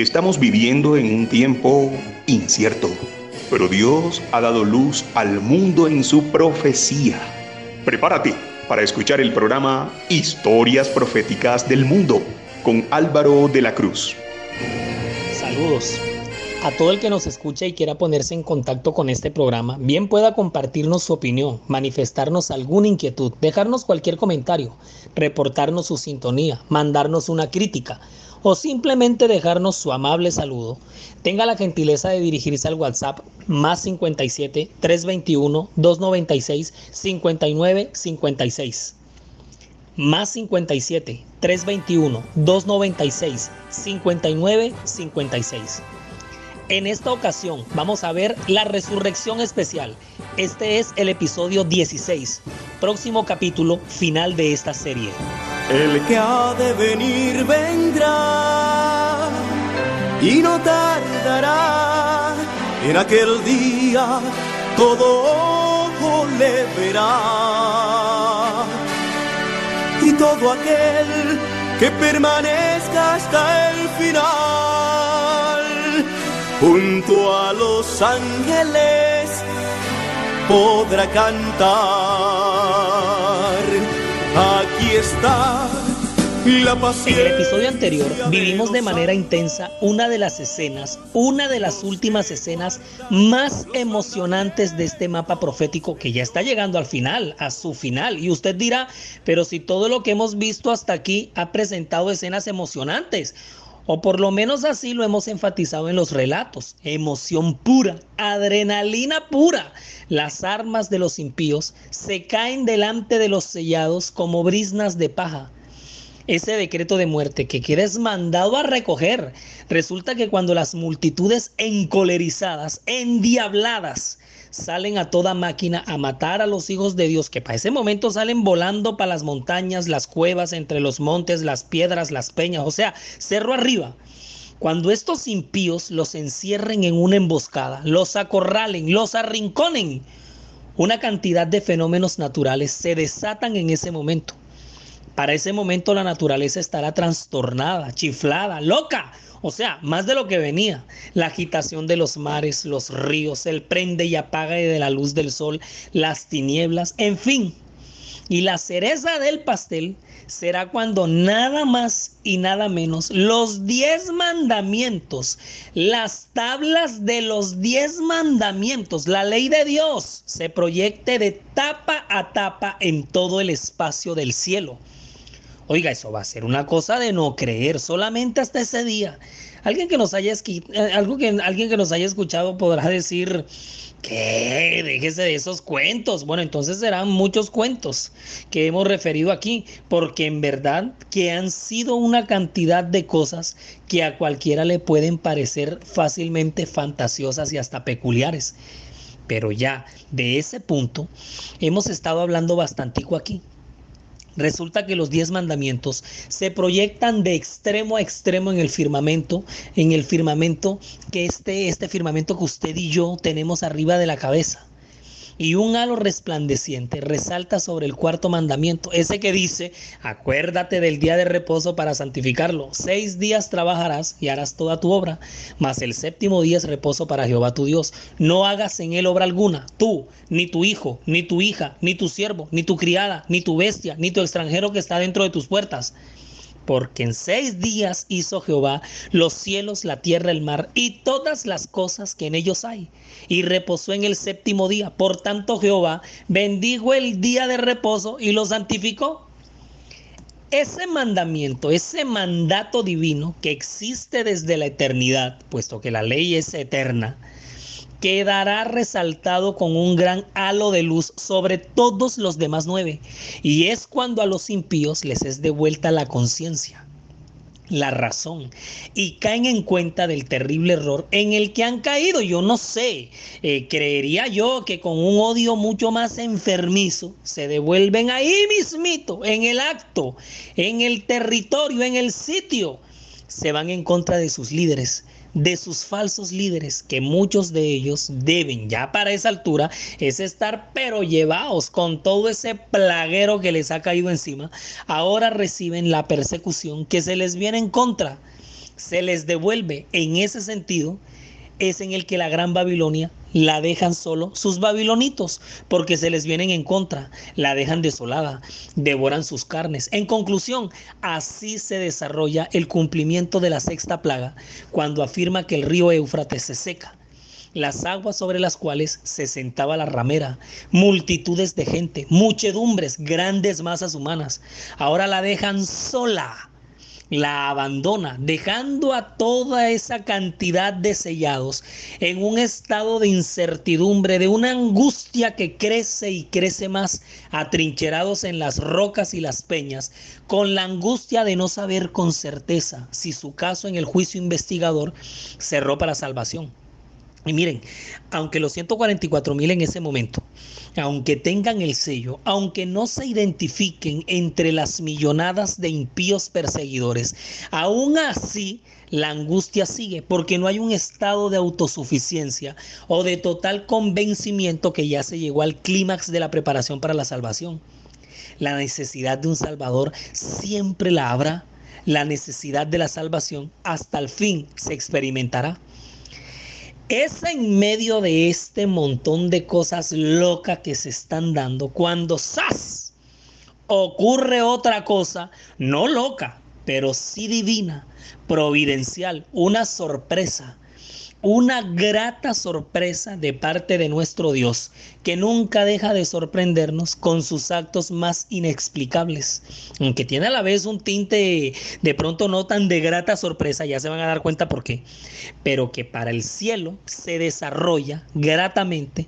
Estamos viviendo en un tiempo incierto, pero Dios ha dado luz al mundo en su profecía. Prepárate para escuchar el programa Historias Proféticas del Mundo con Álvaro de la Cruz. Saludos. A todo el que nos escucha y quiera ponerse en contacto con este programa, bien pueda compartirnos su opinión, manifestarnos alguna inquietud, dejarnos cualquier comentario, reportarnos su sintonía, mandarnos una crítica o simplemente dejarnos su amable saludo, tenga la gentileza de dirigirse al WhatsApp más 57 321 296 59 56. Más 57 321 296 59 56. En esta ocasión vamos a ver la resurrección especial. Este es el episodio 16, próximo capítulo final de esta serie. El que ha de venir vendrá y no tardará. En aquel día todo ojo le verá. Y todo aquel que permanezca hasta el final, junto a los ángeles, podrá cantar está la En el episodio anterior vivimos de manera intensa una de las escenas, una de las últimas escenas más emocionantes de este mapa profético que ya está llegando al final, a su final. Y usted dirá, pero si todo lo que hemos visto hasta aquí ha presentado escenas emocionantes. O por lo menos así lo hemos enfatizado en los relatos. Emoción pura, adrenalina pura. Las armas de los impíos se caen delante de los sellados como brisnas de paja. Ese decreto de muerte que quieres mandado a recoger. Resulta que cuando las multitudes encolerizadas, endiabladas, salen a toda máquina a matar a los hijos de Dios, que para ese momento salen volando para las montañas, las cuevas, entre los montes, las piedras, las peñas, o sea, cerro arriba. Cuando estos impíos los encierren en una emboscada, los acorralen, los arrinconen, una cantidad de fenómenos naturales se desatan en ese momento. Para ese momento la naturaleza estará trastornada, chiflada, loca, o sea, más de lo que venía. La agitación de los mares, los ríos, el prende y apaga de la luz del sol, las tinieblas, en fin. Y la cereza del pastel será cuando nada más y nada menos los diez mandamientos, las tablas de los diez mandamientos, la ley de Dios, se proyecte de tapa a tapa en todo el espacio del cielo. Oiga, eso va a ser una cosa de no creer solamente hasta ese día. Alguien que nos haya, eh, algo que, alguien que nos haya escuchado podrá decir que déjese de esos cuentos. Bueno, entonces serán muchos cuentos que hemos referido aquí, porque en verdad que han sido una cantidad de cosas que a cualquiera le pueden parecer fácilmente fantasiosas y hasta peculiares. Pero ya de ese punto hemos estado hablando bastantico aquí. Resulta que los diez mandamientos se proyectan de extremo a extremo en el firmamento, en el firmamento que este, este firmamento que usted y yo tenemos arriba de la cabeza y un halo resplandeciente resalta sobre el cuarto mandamiento, ese que dice, acuérdate del día de reposo para santificarlo. Seis días trabajarás y harás toda tu obra, mas el séptimo día es reposo para Jehová tu Dios. No hagas en él obra alguna, tú, ni tu hijo, ni tu hija, ni tu siervo, ni tu criada, ni tu bestia, ni tu extranjero que está dentro de tus puertas porque en seis días hizo Jehová los cielos, la tierra, el mar y todas las cosas que en ellos hay. Y reposó en el séptimo día. Por tanto Jehová bendijo el día de reposo y lo santificó. Ese mandamiento, ese mandato divino que existe desde la eternidad, puesto que la ley es eterna, quedará resaltado con un gran halo de luz sobre todos los demás nueve. Y es cuando a los impíos les es devuelta la conciencia, la razón, y caen en cuenta del terrible error en el que han caído. Yo no sé, eh, creería yo que con un odio mucho más enfermizo se devuelven ahí mismito, en el acto, en el territorio, en el sitio. Se van en contra de sus líderes de sus falsos líderes, que muchos de ellos deben ya para esa altura, es estar pero llevados con todo ese plaguero que les ha caído encima, ahora reciben la persecución que se les viene en contra. se les devuelve en ese sentido es en el que la gran Babilonia la dejan solo sus babilonitos, porque se les vienen en contra, la dejan desolada, devoran sus carnes. En conclusión, así se desarrolla el cumplimiento de la sexta plaga, cuando afirma que el río Éufrates se seca las aguas sobre las cuales se sentaba la ramera, multitudes de gente, muchedumbres, grandes masas humanas. Ahora la dejan sola la abandona, dejando a toda esa cantidad de sellados en un estado de incertidumbre, de una angustia que crece y crece más, atrincherados en las rocas y las peñas, con la angustia de no saber con certeza si su caso en el juicio investigador cerró para salvación. Y miren, aunque los 144 mil en ese momento, aunque tengan el sello, aunque no se identifiquen entre las millonadas de impíos perseguidores, aún así la angustia sigue porque no hay un estado de autosuficiencia o de total convencimiento que ya se llegó al clímax de la preparación para la salvación. La necesidad de un Salvador siempre la habrá. La necesidad de la salvación hasta el fin se experimentará. Es en medio de este montón de cosas locas que se están dando cuando ¡zas! ocurre otra cosa, no loca, pero sí divina, providencial, una sorpresa una grata sorpresa de parte de nuestro Dios, que nunca deja de sorprendernos con sus actos más inexplicables, aunque tiene a la vez un tinte de pronto no tan de grata sorpresa, ya se van a dar cuenta por qué, pero que para el cielo se desarrolla gratamente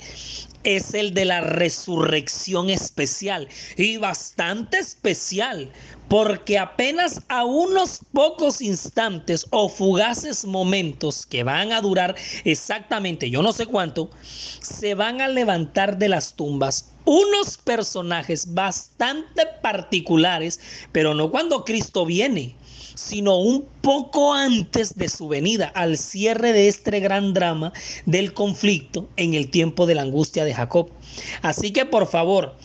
es el de la resurrección especial y bastante especial, porque apenas a unos pocos instantes o fugaces momentos que van a durar exactamente yo no sé cuánto, se van a levantar de las tumbas unos personajes bastante particulares, pero no cuando Cristo viene, sino un poco antes de su venida, al cierre de este gran drama del conflicto en el tiempo de la angustia de Jacob. Así que por favor,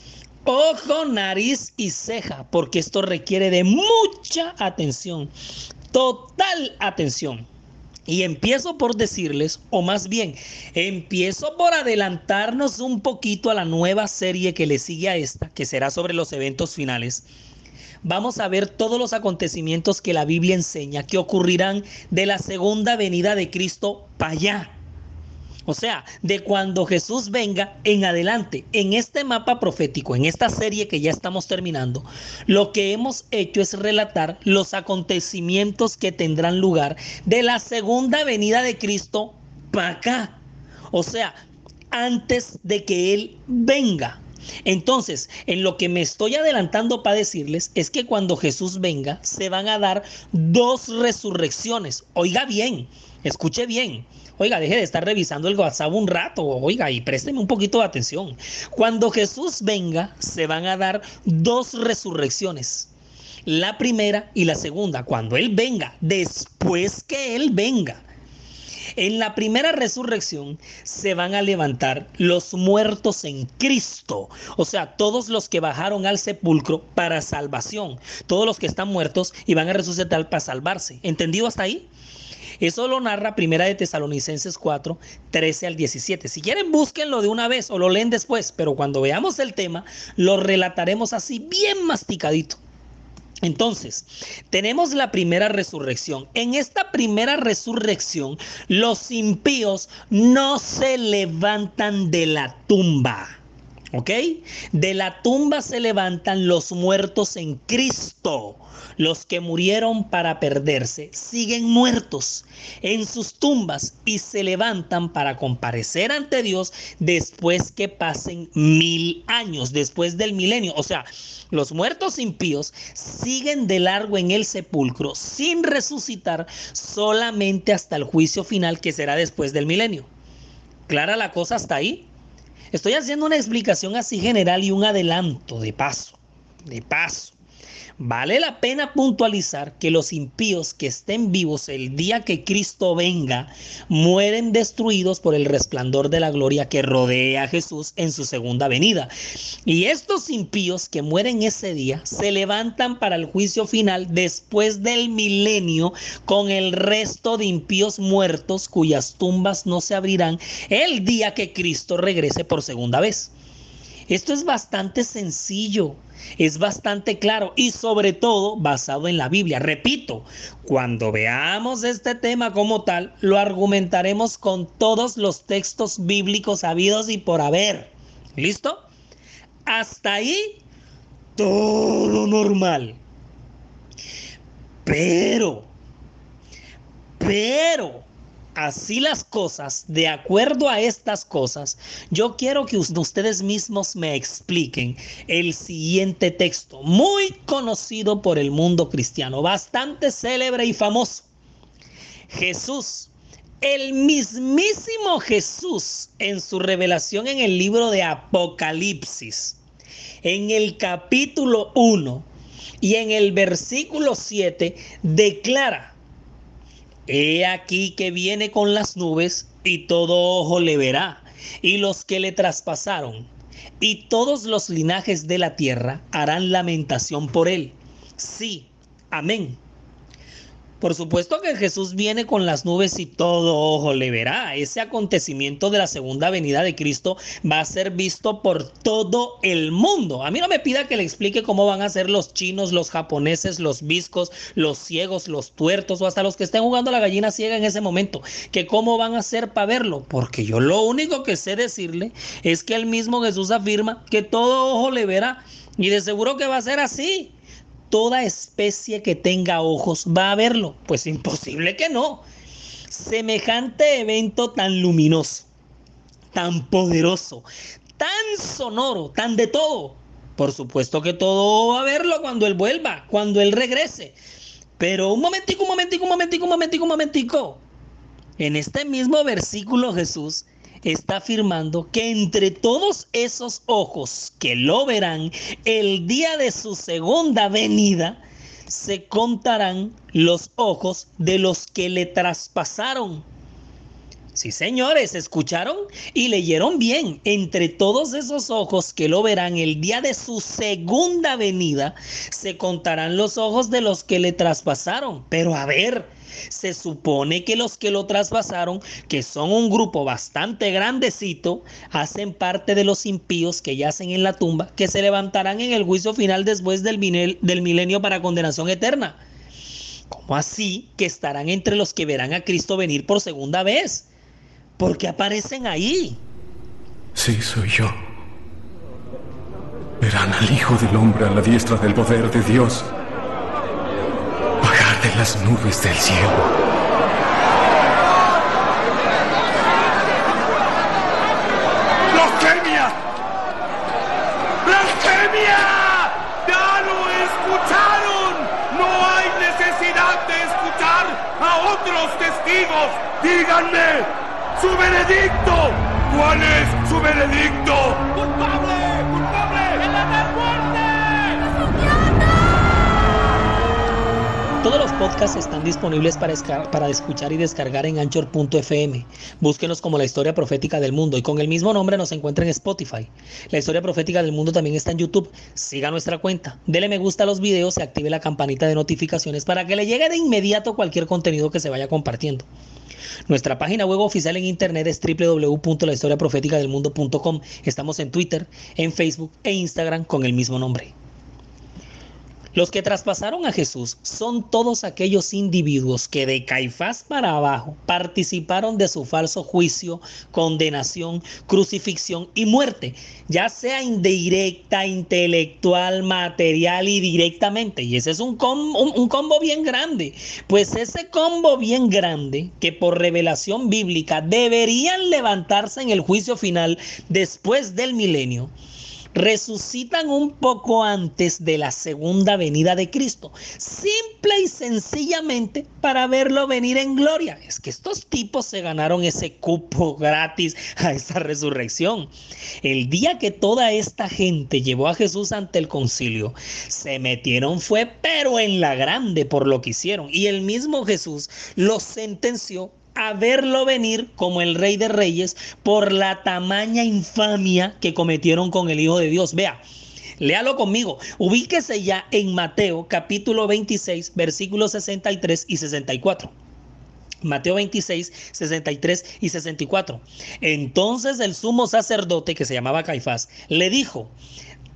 ojo, nariz y ceja, porque esto requiere de mucha atención, total atención. Y empiezo por decirles, o más bien, empiezo por adelantarnos un poquito a la nueva serie que le sigue a esta, que será sobre los eventos finales vamos a ver todos los acontecimientos que la Biblia enseña que ocurrirán de la segunda venida de Cristo para allá. O sea, de cuando Jesús venga en adelante, en este mapa profético, en esta serie que ya estamos terminando, lo que hemos hecho es relatar los acontecimientos que tendrán lugar de la segunda venida de Cristo para acá. O sea, antes de que Él venga. Entonces, en lo que me estoy adelantando para decirles es que cuando Jesús venga, se van a dar dos resurrecciones. Oiga bien, escuche bien. Oiga, deje de estar revisando el WhatsApp un rato, oiga, y présteme un poquito de atención. Cuando Jesús venga, se van a dar dos resurrecciones. La primera y la segunda, cuando Él venga, después que Él venga. En la primera resurrección se van a levantar los muertos en Cristo, o sea, todos los que bajaron al sepulcro para salvación, todos los que están muertos y van a resucitar para salvarse. ¿Entendido hasta ahí? Eso lo narra Primera de Tesalonicenses 4, 13 al 17. Si quieren, búsquenlo de una vez o lo leen después, pero cuando veamos el tema, lo relataremos así bien masticadito. Entonces, tenemos la primera resurrección. En esta primera resurrección, los impíos no se levantan de la tumba. ¿Ok? De la tumba se levantan los muertos en Cristo. Los que murieron para perderse siguen muertos en sus tumbas y se levantan para comparecer ante Dios después que pasen mil años, después del milenio. O sea, los muertos impíos siguen de largo en el sepulcro sin resucitar solamente hasta el juicio final que será después del milenio. ¿Clara la cosa hasta ahí? Estoy haciendo una explicación así general y un adelanto de paso, de paso. Vale la pena puntualizar que los impíos que estén vivos el día que Cristo venga mueren destruidos por el resplandor de la gloria que rodea a Jesús en su segunda venida. Y estos impíos que mueren ese día se levantan para el juicio final después del milenio con el resto de impíos muertos cuyas tumbas no se abrirán el día que Cristo regrese por segunda vez. Esto es bastante sencillo, es bastante claro y sobre todo basado en la Biblia. Repito, cuando veamos este tema como tal, lo argumentaremos con todos los textos bíblicos habidos y por haber. ¿Listo? Hasta ahí, todo normal. Pero, pero, así las cosas, de acuerdo a estas cosas, yo quiero que ustedes mismos me expliquen el siguiente texto, muy conocido por el mundo cristiano, bastante célebre y famoso. Jesús, el mismísimo Jesús en su revelación en el libro de Apocalipsis, en el capítulo 1 y en el versículo 7, declara, He aquí que viene con las nubes y todo ojo le verá, y los que le traspasaron, y todos los linajes de la tierra harán lamentación por él. Sí, amén. Por supuesto que Jesús viene con las nubes y todo ojo le verá. Ese acontecimiento de la segunda venida de Cristo va a ser visto por todo el mundo. A mí no me pida que le explique cómo van a ser los chinos, los japoneses, los viscos, los ciegos, los tuertos o hasta los que estén jugando la gallina ciega en ese momento. Que cómo van a ser para verlo. Porque yo lo único que sé decirle es que el mismo Jesús afirma que todo ojo le verá. Y de seguro que va a ser así toda especie que tenga ojos va a verlo. Pues imposible que no. Semejante evento tan luminoso, tan poderoso, tan sonoro, tan de todo. Por supuesto que todo va a verlo cuando él vuelva, cuando él regrese. Pero un momentico, un momentico, un momentico, un momentico, un momentico. En este mismo versículo Jesús está afirmando que entre todos esos ojos que lo verán el día de su segunda venida, se contarán los ojos de los que le traspasaron. Sí, señores, escucharon y leyeron bien. Entre todos esos ojos que lo verán el día de su segunda venida, se contarán los ojos de los que le traspasaron. Pero a ver, se supone que los que lo traspasaron, que son un grupo bastante grandecito, hacen parte de los impíos que yacen en la tumba, que se levantarán en el juicio final después del, milenio para condenación eterna. ¿Cómo así que estarán entre los que verán a Cristo venir por segunda vez? ¿Por qué aparecen ahí? Sí, soy yo. Verán al Hijo del Hombre a la diestra del poder de Dios de las nubes del cielo. ¡Blasfemia! ¡Blasfemia! ¡Ya lo escucharon! No hay necesidad de escuchar a otros testigos. Díganme, su veredicto. ¿Cuál es su veredicto? Podcasts están disponibles para, escuchar y descargar en anchor.fm. Búsquenos como la historia profética del mundo y con el mismo nombre nos encuentra en Spotify. La historia profética del mundo también está en YouTube. Siga nuestra cuenta, dele me gusta a los videos y active la campanita de notificaciones para que le llegue de inmediato cualquier contenido que se vaya compartiendo. Nuestra página web oficial en internet es www.lahistoriaprofeticadelmundo.com. Estamos en Twitter, en Facebook e Instagram con el mismo nombre. Los que traspasaron a Jesús son todos aquellos individuos que de Caifás para abajo participaron de su falso juicio, condenación, crucifixión y muerte, ya sea indirecta, intelectual, material y directamente. Y ese es un un, combo bien grande. Pues ese combo bien grande que por revelación bíblica deberían levantarse en el juicio final después del milenio resucitan un poco antes de la segunda venida de Cristo, simple y sencillamente para verlo venir en gloria. Es que estos tipos se ganaron ese cupo gratis a esa resurrección. El día que toda esta gente llevó a Jesús ante el concilio, se metieron fue pero en la grande por lo que hicieron. Y el mismo Jesús los sentenció a verlo venir como el rey de reyes por la tamaña infamia que cometieron con el Hijo de Dios. Vea, léalo conmigo. Ubíquese ya en Mateo capítulo 26, versículos 63 y 64. Mateo 26, 63 y 64. Entonces el sumo sacerdote, que se llamaba Caifás, le dijo,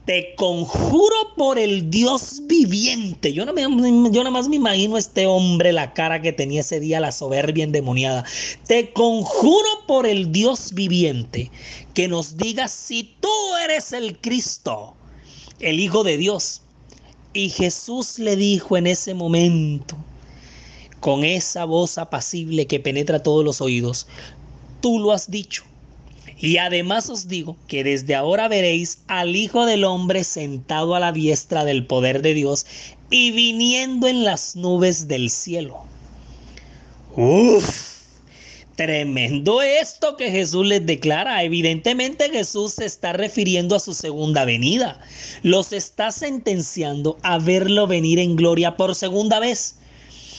te conjuro por el Dios viviente. Yo, no me, yo nada más me imagino este hombre, la cara que tenía ese día, la soberbia endemoniada. Te conjuro por el Dios viviente que nos digas si tú eres el Cristo, el Hijo de Dios. Y Jesús le dijo en ese momento, con esa voz apacible que penetra todos los oídos, tú lo has dicho y además os digo que desde ahora veréis al Hijo del Hombre sentado a la diestra del poder de Dios y viniendo en las nubes del cielo. Uf, tremendo esto que Jesús les declara. Evidentemente Jesús se está refiriendo a su segunda venida. Los está sentenciando a verlo venir en gloria por segunda vez.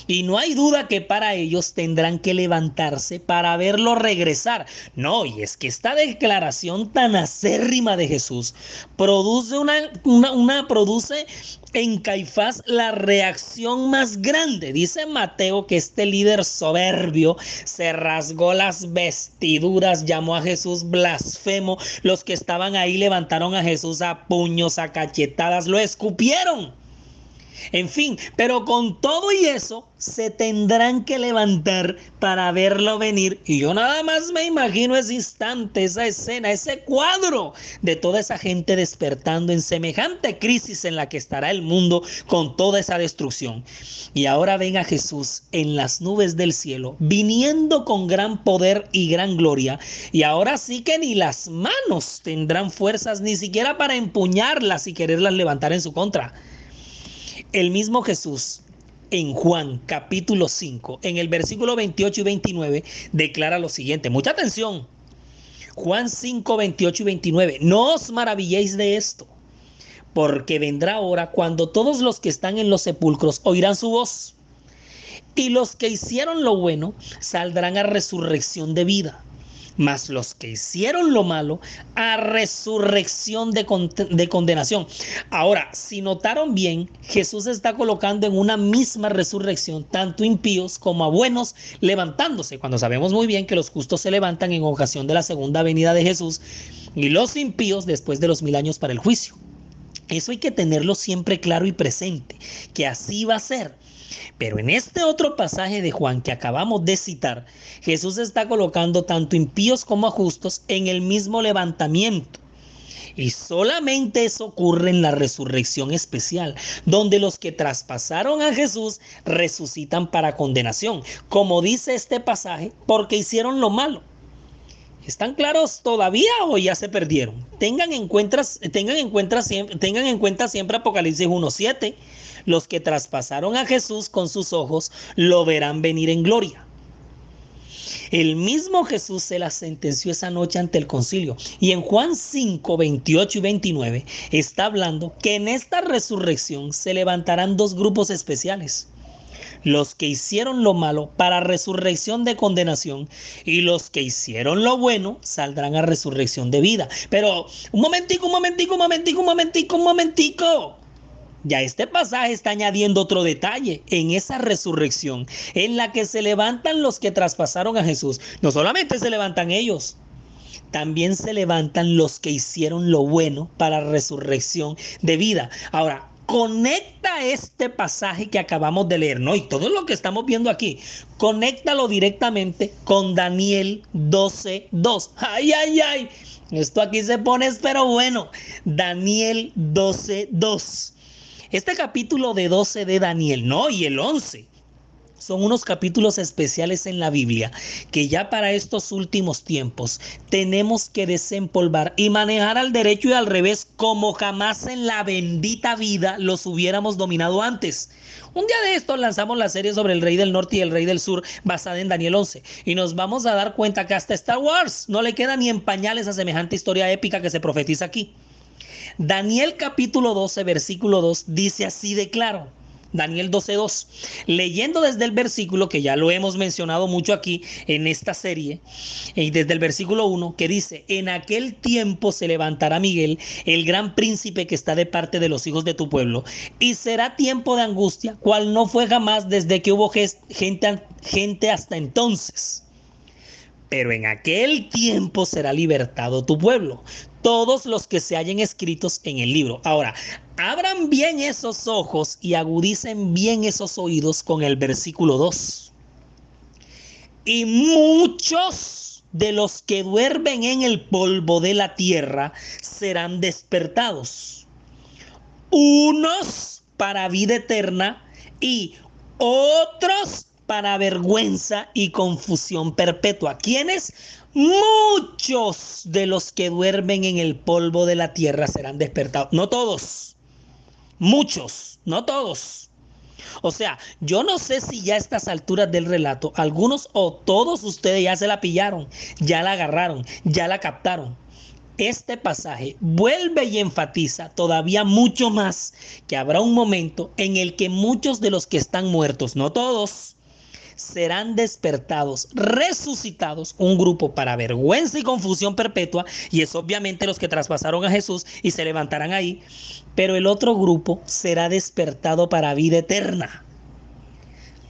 Y no hay duda que para ellos tendrán que levantarse para verlo regresar. No, y es que esta declaración tan acérrima de Jesús produce una, una, produce en Caifás la reacción más grande. Dice Mateo que este líder soberbio se rasgó las vestiduras, llamó a Jesús blasfemo. Los que estaban ahí levantaron a Jesús a puños, a cachetadas, lo escupieron. En fin, pero con todo y eso, se tendrán que levantar para verlo venir. Y yo nada más me imagino ese instante, esa escena, ese cuadro de toda esa gente despertando en semejante crisis en la que estará el mundo con toda esa destrucción. Y ahora ven a Jesús en las nubes del cielo, viniendo con gran poder y gran gloria. Y ahora sí que ni las manos tendrán fuerzas ni siquiera para empuñarlas y quererlas levantar en su contra. El mismo Jesús en Juan capítulo 5, en el versículo 28 y 29, declara lo siguiente. Mucha atención. Juan 5, 28 y 29. No os maravilléis de esto, porque vendrá hora cuando todos los que están en los sepulcros oirán su voz. Y los que hicieron lo bueno saldrán a resurrección de vida mas los que hicieron lo malo a resurrección de, de, condenación. Ahora, si notaron bien, Jesús está colocando en una misma resurrección tanto impíos como a buenos levantándose, cuando sabemos muy bien que los justos se levantan en ocasión de la segunda venida de Jesús y los impíos después de los mil años para el juicio. Eso hay que tenerlo siempre claro y presente, que así va a ser. Pero en este otro pasaje de Juan que acabamos de citar, Jesús está colocando tanto impíos como justos en el mismo levantamiento. Y solamente eso ocurre en la resurrección especial, donde los que traspasaron a Jesús resucitan para condenación, como dice este pasaje, porque hicieron lo malo. ¿Están claros todavía o ya se perdieron? Tengan en cuenta, tengan en cuenta, tengan en cuenta siempre Apocalipsis 1.7 los que traspasaron a Jesús con sus ojos lo verán venir en gloria. El mismo Jesús se la sentenció esa noche ante el concilio. Y en Juan 5, 28 y 29 está hablando que en esta resurrección se levantarán dos grupos especiales. Los que hicieron lo malo para resurrección de condenación y los que hicieron lo bueno saldrán a resurrección de vida. Pero un momentico, un momentico, un momentico, un momentico, un momentico. Ya este pasaje está añadiendo otro detalle en esa resurrección en la que se levantan los que traspasaron a Jesús. No solamente se levantan ellos, también se levantan los que hicieron lo bueno para resurrección de vida. Ahora, conecta este pasaje que acabamos de leer, ¿no? Y todo lo que estamos viendo aquí, conéctalo directamente con Daniel 12.2. Ay, ay, ay. Esto aquí se pone, pero bueno, Daniel 12.2. Este capítulo de 12 de Daniel, no, y el 11, son unos capítulos especiales en la Biblia que ya para estos últimos tiempos tenemos que desempolvar y manejar al derecho y al revés como jamás en la bendita vida los hubiéramos dominado antes. Un día de esto lanzamos la serie sobre el rey del norte y el rey del sur basada en Daniel 11 y nos vamos a dar cuenta que hasta Star Wars no le queda ni en pañales a semejante historia épica que se profetiza aquí. Daniel capítulo 12 versículo 2 dice así de claro. Daniel 12.2. Leyendo desde el versículo, que ya lo hemos mencionado mucho aquí en esta serie, y desde el versículo 1, que dice, en aquel tiempo se levantará Miguel, el gran príncipe que está de parte de los hijos de tu pueblo, y será tiempo de angustia, cual no fue jamás desde que hubo gente, gente hasta entonces pero en aquel tiempo será libertado tu pueblo, todos los que se hallen escritos en el libro. Ahora, abran bien esos ojos y agudicen bien esos oídos con el versículo 2. Y muchos de los que duermen en el polvo de la tierra serán despertados. Unos para vida eterna y otros para vergüenza y confusión perpetua. ¿Quiénes? Muchos de los que duermen en el polvo de la tierra serán despertados. No todos. Muchos, no todos. O sea, yo no sé si ya a estas alturas del relato, algunos o todos ustedes ya se la pillaron, ya la agarraron, ya la captaron. Este pasaje vuelve y enfatiza todavía mucho más que habrá un momento en el que muchos de los que están muertos, no todos, serán despertados, resucitados, un grupo para vergüenza y confusión perpetua, y es obviamente los que traspasaron a Jesús y se levantarán ahí, pero el otro grupo será despertado para vida eterna.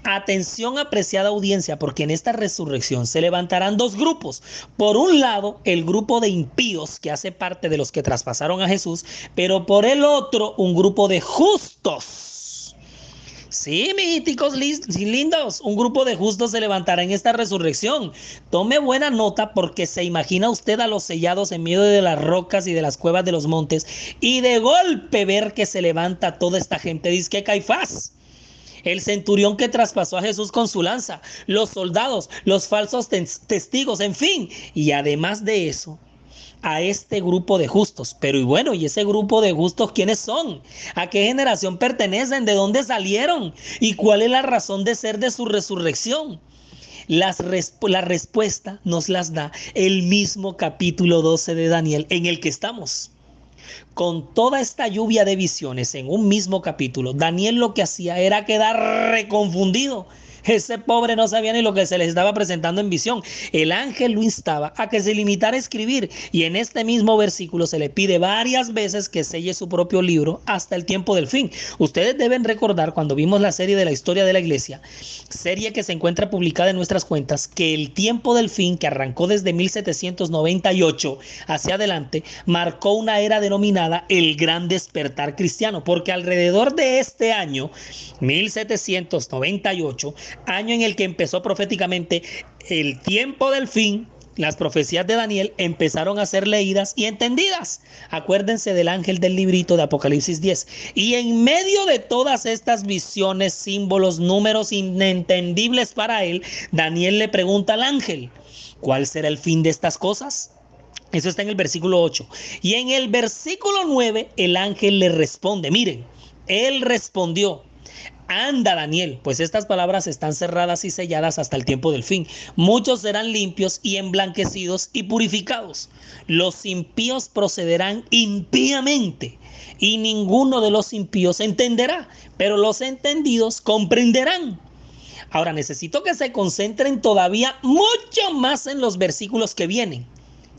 Atención apreciada audiencia, porque en esta resurrección se levantarán dos grupos. Por un lado, el grupo de impíos que hace parte de los que traspasaron a Jesús, pero por el otro, un grupo de justos Sí, mijíticos lindos, un grupo de justos se levantará en esta resurrección. Tome buena nota porque se imagina usted a los sellados en medio de las rocas y de las cuevas de los montes y de golpe ver que se levanta toda esta gente. Dice que Caifás el centurión que traspasó a Jesús con su lanza, los soldados, los falsos testigos, en fin. Y además de eso, a este grupo de justos. Pero y bueno, ¿y ese grupo de justos quiénes son? ¿A qué generación pertenecen? ¿De dónde salieron? ¿Y cuál es la razón de ser de su resurrección? Las la respuesta nos las da el mismo capítulo 12 de Daniel en el que estamos. Con toda esta lluvia de visiones en un mismo capítulo, Daniel lo que hacía era quedar reconfundido ese pobre no sabía ni lo que se les estaba presentando en visión. El ángel lo instaba a que se limitara a escribir y en este mismo versículo se le pide varias veces que selle su propio libro hasta el tiempo del fin. Ustedes deben recordar cuando vimos la serie de la historia de la iglesia, serie que se encuentra publicada en nuestras cuentas, que el tiempo del fin que arrancó desde 1798 hacia adelante marcó una era denominada el gran despertar cristiano, porque alrededor de este año, 1798, año en el que empezó proféticamente el tiempo del fin, las profecías de Daniel empezaron a ser leídas y entendidas. Acuérdense del ángel del librito de Apocalipsis 10. Y en medio de todas estas visiones, símbolos, números inentendibles para él, Daniel le pregunta al ángel, ¿cuál será el fin de estas cosas? Eso está en el versículo 8. Y en el versículo 9 el ángel le responde, miren, él respondió, Anda, Daniel, pues estas palabras están cerradas y selladas hasta el tiempo del fin. Muchos serán limpios y emblanquecidos y purificados. Los impíos procederán impíamente y ninguno de los impíos entenderá, pero los entendidos comprenderán. Ahora necesito que se concentren todavía mucho más en los versículos que vienen.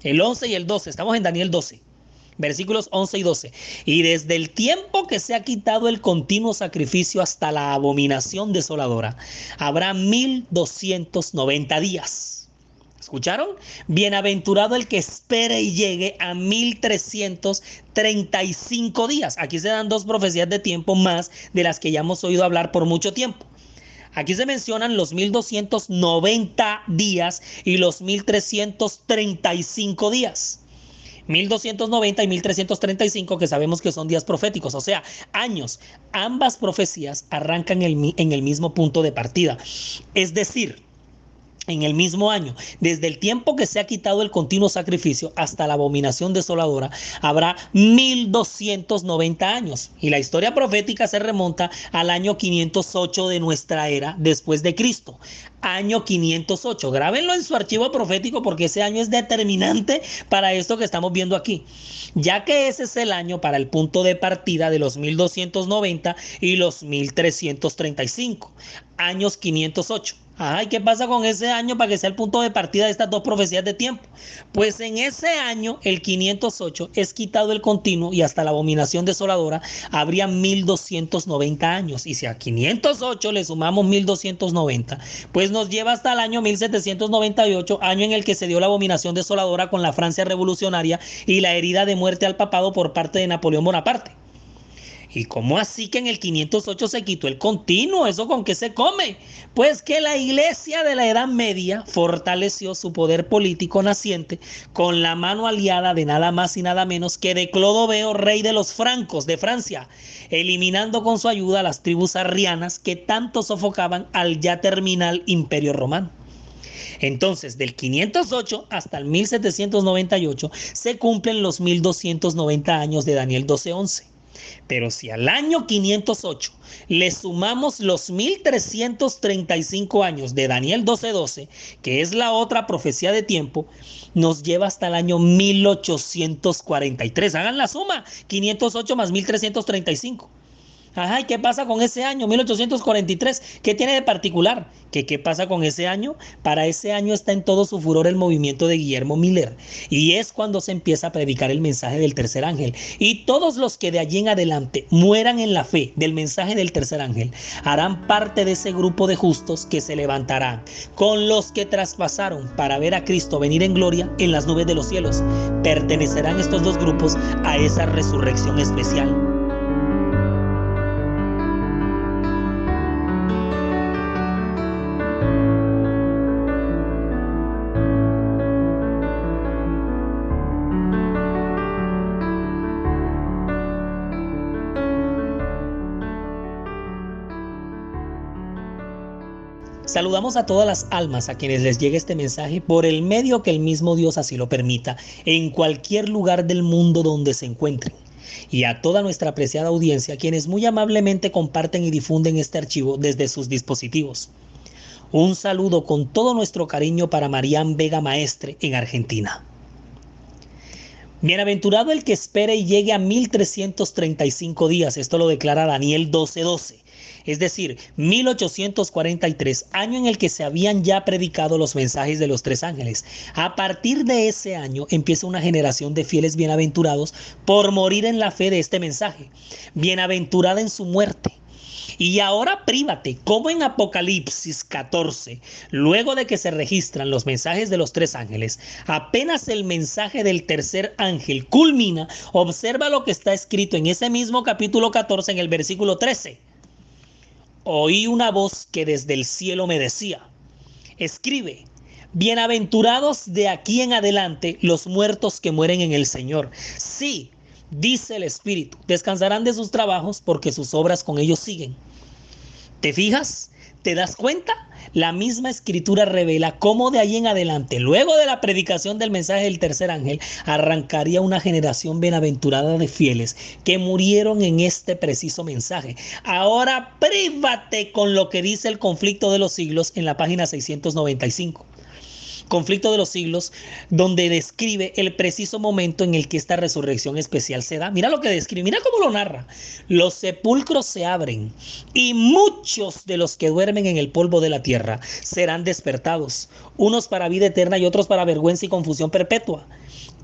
El 11 y el 12, estamos en Daniel 12 versículos 11 y 12. Y desde el tiempo que se ha quitado el continuo sacrificio hasta la abominación desoladora, habrá 1290 días. ¿Escucharon? Bienaventurado el que espere y llegue a 1335 días. Aquí se dan dos profecías de tiempo más de las que ya hemos oído hablar por mucho tiempo. Aquí se mencionan los 1290 días y los 1335 días. 1290 y 1335, que sabemos que son días proféticos, o sea, años. Ambas profecías arrancan en el mismo punto de partida. Es decir, en el mismo año, desde el tiempo que se ha quitado el continuo sacrificio hasta la abominación desoladora, habrá 1290 años. Y la historia profética se remonta al año 508 de nuestra era después de Cristo. Año 508. Grábenlo en su archivo profético porque ese año es determinante para esto que estamos viendo aquí. Ya que ese es el año para el punto de partida de los 1290 y los 1335. Años 508. Ay, ¿qué pasa con ese año para que sea el punto de partida de estas dos profecías de tiempo? Pues en ese año, el 508, es quitado el continuo y hasta la abominación desoladora habría 1290 años. Y si a 508 le sumamos 1290, pues nos lleva hasta el año 1798, año en el que se dio la abominación desoladora con la Francia revolucionaria y la herida de muerte al papado por parte de Napoleón Bonaparte. ¿Y cómo así que en el 508 se quitó el continuo? ¿Eso con qué se come? Pues que la iglesia de la Edad Media fortaleció su poder político naciente con la mano aliada de nada más y nada menos que de Clodoveo, rey de los francos de Francia, eliminando con su ayuda a las tribus arrianas que tanto sofocaban al ya terminal imperio romano. Entonces, del 508 hasta el 1798 se cumplen los 1290 años de Daniel 1211. Pero si al año 508 le sumamos los 1335 años de Daniel 12:12, que es la otra profecía de tiempo, nos lleva hasta el año 1843. Hagan la suma, 508 más 1335. Ajá, ¿y qué pasa con ese año, 1843? ¿Qué tiene de particular? ¿Qué, ¿Qué pasa con ese año? Para ese año está en todo su furor el movimiento de Guillermo Miller. Y es cuando se empieza a predicar el mensaje del tercer ángel. Y todos los que de allí en adelante mueran en la fe del mensaje del tercer ángel harán parte de ese grupo de justos que se levantarán con los que traspasaron para ver a Cristo venir en gloria en las nubes de los cielos. Pertenecerán estos dos grupos a esa resurrección especial. Saludamos a todas las almas a quienes les llegue este mensaje por el medio que el mismo Dios así lo permita, en cualquier lugar del mundo donde se encuentren. Y a toda nuestra apreciada audiencia, quienes muy amablemente comparten y difunden este archivo desde sus dispositivos. Un saludo con todo nuestro cariño para Marían Vega Maestre en Argentina. Bienaventurado el que espere y llegue a 1335 días, esto lo declara Daniel 12:12 es decir, 1843, año en el que se habían ya predicado los mensajes de los tres ángeles. A partir de ese año empieza una generación de fieles bienaventurados por morir en la fe de este mensaje, bienaventurada en su muerte. Y ahora prívate, como en Apocalipsis 14, luego de que se registran los mensajes de los tres ángeles, apenas el mensaje del tercer ángel culmina, observa lo que está escrito en ese mismo capítulo 14 en el versículo 13 oí una voz que desde el cielo me decía, escribe, bienaventurados de aquí en adelante los muertos que mueren en el Señor. Sí, dice el Espíritu, descansarán de sus trabajos porque sus obras con ellos siguen. ¿Te fijas? ¿Te das cuenta? La misma escritura revela cómo de ahí en adelante, luego de la predicación del mensaje del tercer ángel, arrancaría una generación bienaventurada de fieles que murieron en este preciso mensaje. Ahora prívate con lo que dice el conflicto de los siglos en la página 695 conflicto de los siglos, donde describe el preciso momento en el que esta resurrección especial se da. Mira lo que describe, mira cómo lo narra. Los sepulcros se abren y muchos de los que duermen en el polvo de la tierra serán despertados, unos para vida eterna y otros para vergüenza y confusión perpetua.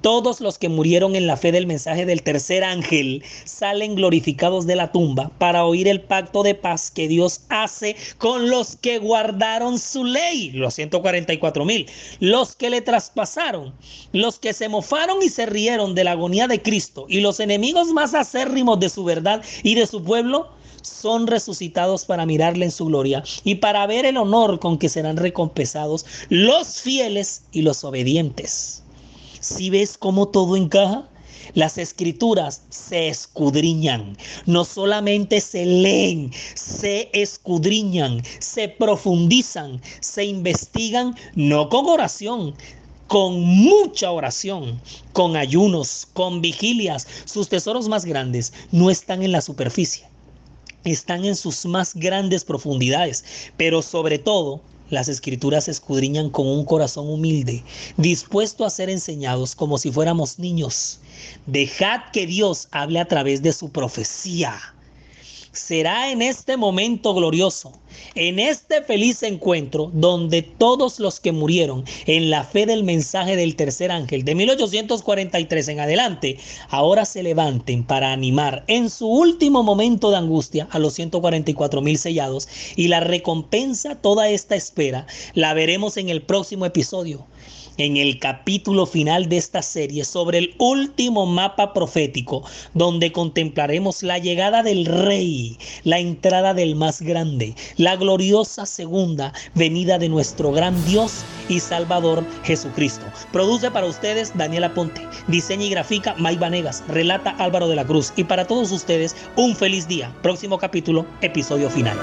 Todos los que murieron en la fe del mensaje del tercer ángel salen glorificados de la tumba para oír el pacto de paz que Dios hace con los que guardaron su ley, los 144 mil, los que le traspasaron, los que se mofaron y se rieron de la agonía de Cristo y los enemigos más acérrimos de su verdad y de su pueblo son resucitados para mirarle en su gloria y para ver el honor con que serán recompensados los fieles y los obedientes. Si ves cómo todo encaja, las escrituras se escudriñan, no solamente se leen, se escudriñan, se profundizan, se investigan, no con oración, con mucha oración, con ayunos, con vigilias. Sus tesoros más grandes no están en la superficie, están en sus más grandes profundidades, pero sobre todo las escrituras escudriñan con un corazón humilde, dispuesto a ser enseñados como si fuéramos niños. Dejad que Dios hable a través de su profecía será en este momento glorioso, en este feliz encuentro donde todos los que murieron en la fe del mensaje del tercer ángel de 1843 en adelante, ahora se levanten para animar en su último momento de angustia a los 144 mil sellados y la recompensa toda esta espera la veremos en el próximo episodio en el capítulo final de esta serie sobre el último mapa profético, donde contemplaremos la llegada del Rey, la entrada del más grande, la gloriosa segunda venida de nuestro gran Dios y Salvador Jesucristo. Produce para ustedes Daniela Ponte, diseña y grafica May Vanegas, relata Álvaro de la Cruz y para todos ustedes un feliz día. Próximo capítulo, episodio final.